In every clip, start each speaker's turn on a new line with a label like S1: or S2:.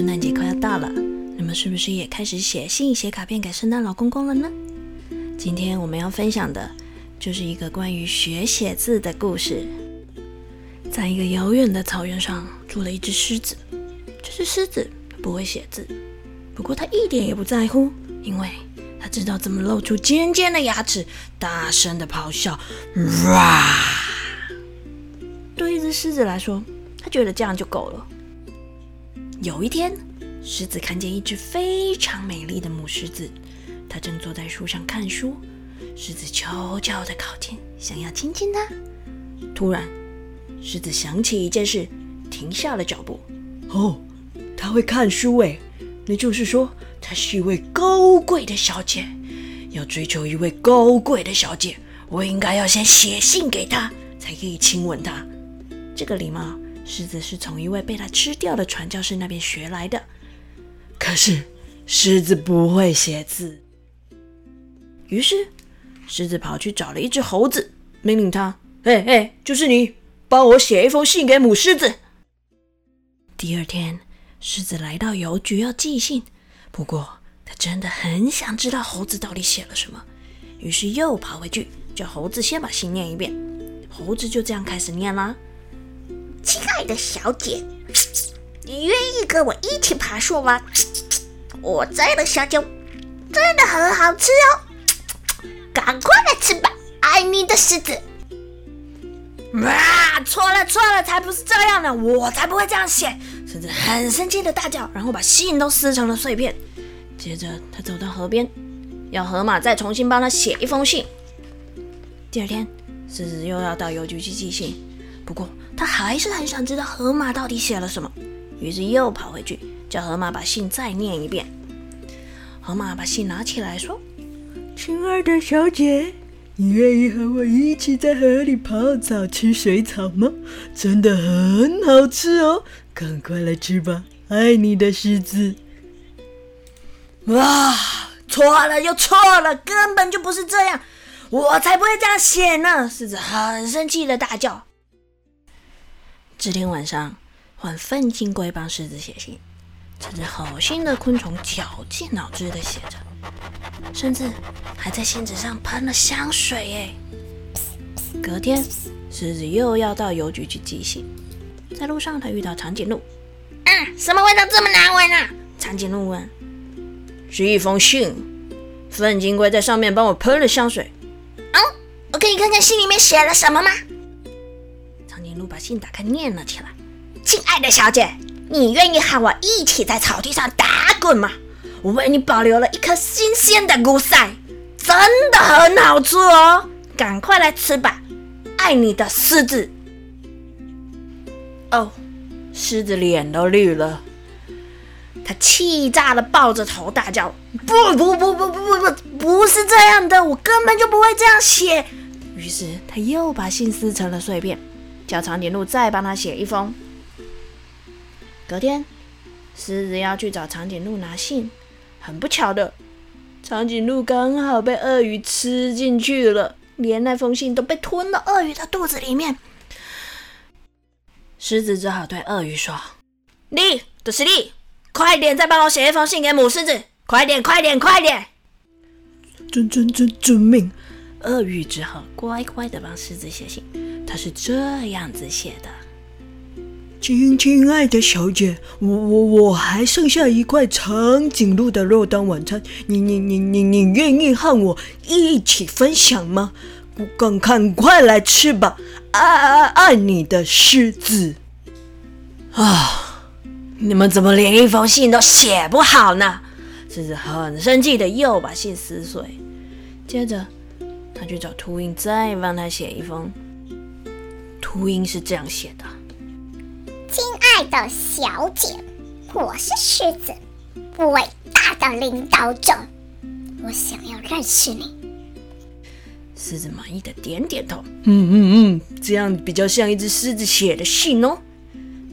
S1: 圣诞节快要到了，你们是不是也开始写信、写卡片给圣诞老公公了呢？今天我们要分享的就是一个关于学写字的故事。在一个遥远的草原上，住了一只狮子。这只狮子不会写字，不过它一点也不在乎，因为它知道怎么露出尖尖的牙齿，大声的咆哮。哇！对一只狮子来说，它觉得这样就够了。有一天，狮子看见一只非常美丽的母狮子，它正坐在树上看书。狮子悄悄地靠近，想要亲亲它。突然，狮子想起一件事，停下了脚步。哦，它会看书诶，那就是说，它是一位高贵的小姐。要追求一位高贵的小姐，我应该要先写信给她，才可以亲吻她。这个礼貌，狮子是从一位被他吃掉的传教士那边学来的。可是，狮子不会写字。于是，狮子跑去找了一只猴子，命令他：“嘿嘿，就是你，帮我写一封信给母狮子。”第二天，狮子来到邮局要寄信，不过他真的很想知道猴子到底写了什么，于是又跑回去叫猴子先把信念一遍。猴子就这样开始念啦：“
S2: 亲爱的小姐，你愿意跟我一起爬树吗？我摘的香蕉真的很好吃哦，赶快来吃吧！爱你的狮子。”
S1: 哇！错了错了，才不是这样的，我才不会这样写！狮子很生气的大叫，然后把信都撕成了碎片。接着，他走到河边，要河马再重新帮他写一封信。第二天，狮子又要到邮局去寄信，不过他还是很想知道河马到底写了什么，于是又跑回去叫河马把信再念一遍。河马把信拿起来说：“亲爱的小姐。”你愿意和我一起在河里泡澡吃水草吗？真的很好吃哦，赶快来吃吧！爱你的狮子。哇，错了又错了，根本就不是这样，我才不会这样写呢！狮子很生气的大叫。这天晚上，换粪金龟帮狮子写信。这只好心的昆虫绞尽脑汁的写着，甚至还在信纸上喷了香水。哎，隔天，狮子又要到邮局去寄信，在路上他遇到长颈鹿。
S2: 啊，什么味道这么难闻啊？
S1: 长颈鹿问。是一封信，粪金龟在上面帮我喷了香水。
S2: 哦，我可以看看信里面写了什么吗？
S1: 信打开，念了起来。
S2: 亲爱的小姐。你愿意和我一起在草地上打滚吗？我为你保留了一颗新鲜的菇塞，真的很好吃哦！赶快来吃吧！爱你的狮子。
S1: 哦，狮子脸都绿了，他气炸了，抱着头大叫：“不不不不不不不，不是这样的，我根本就不会这样写。”于是他又把信撕成了碎片，叫长颈鹿再帮他写一封。隔天，狮子要去找长颈鹿拿信，很不巧的，长颈鹿刚好被鳄鱼吃进去了，连那封信都被吞到鳄鱼的肚子里面。狮子只好对鳄鱼说：“你，就是你，快点再帮我写一封信给母狮子，快点，快点，快点！”遵遵遵遵命，鳄鱼只好乖乖的帮狮子写信。他是这样子写的。亲亲爱的小姐，我我我还剩下一块长颈鹿的肉当晚餐，你你你你你愿意和我一起分享吗？赶赶快来吃吧！爱爱爱你的狮子啊！你们怎么连一封信都写不好呢？狮子很生气的又把信撕碎，接着他去找秃鹰，再帮他写一封。秃鹰是这样写的。
S2: 亲爱的小姐，我是狮子，伟大的领导者，我想要认识你。
S1: 狮子满意的点点头，嗯嗯嗯，这样比较像一只狮子写的信哦。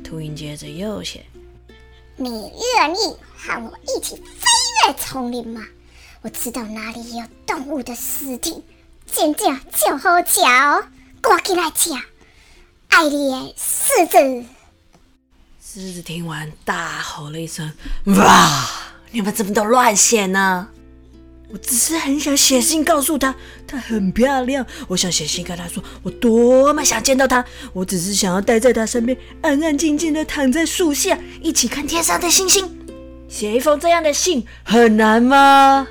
S1: 秃鹰接着又写：
S2: 你愿意和我一起飞越丛林吗？我知道哪里有动物的尸体，见见就好嚼，赶紧来吃，爱你的狮子。
S1: 狮子听完大吼了一声：“哇！你们怎么都乱写呢？”我只是很想写信告诉她，她很漂亮。我想写信跟她说，我多么想见到她。我只是想要待在她身边，安安静静的躺在树下，一起看天上的星星。写一封这样的信很难吗？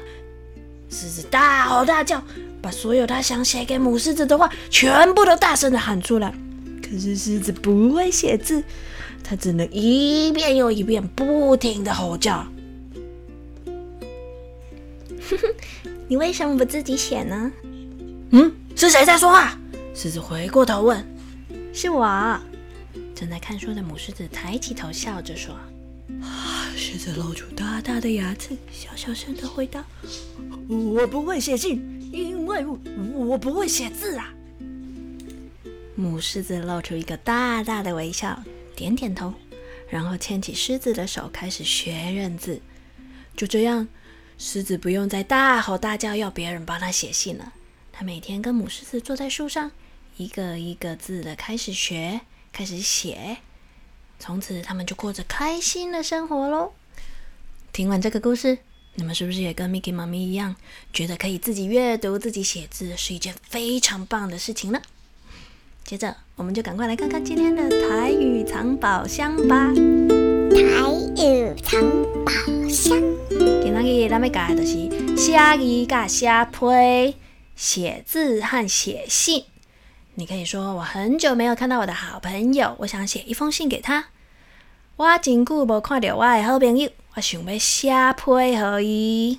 S1: 狮子大吼大叫，把所有他想写给母狮子的话全部都大声的喊出来。可是狮子不会写字，它只能一遍又一遍不停的吼叫。
S2: 你为什么不自己写呢？
S1: 嗯，是谁在说话？狮子回过头问：“
S2: 是我。”
S1: 正在看书的母狮子抬起头笑着说：“ 狮子露出大大的牙齿，小小声的回答：我不会写信，因为我不会写字啊。”母狮子露出一个大大的微笑，点点头，然后牵起狮子的手，开始学认字。就这样。狮子不用再大吼大叫要别人帮他写信了。他每天跟母狮子坐在树上，一个一个字的开始学，开始写。从此，他们就过着开心的生活喽。听完这个故事，你们是不是也跟 Mickey 妈咪一样，觉得可以自己阅读、自己写字是一件非常棒的事情呢？接着，我们就赶快来看看今天的台语藏宝箱吧。
S2: 台语藏宝箱。
S1: 今仔日咱要教的就是写字、甲写批、写字和写信。你可以说：“我很久没有看到我的好朋友，我想写一封信给他。我真久无看到我的好朋友，我想要写批给伊。”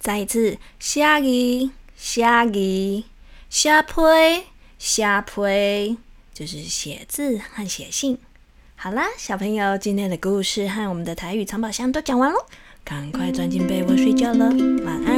S1: 再一次，写字、写字、写批、写批，就是写字和写信。好啦，小朋友，今天的故事和我们的台语藏宝箱都讲完喽。赶快钻进被窝睡觉了，晚安。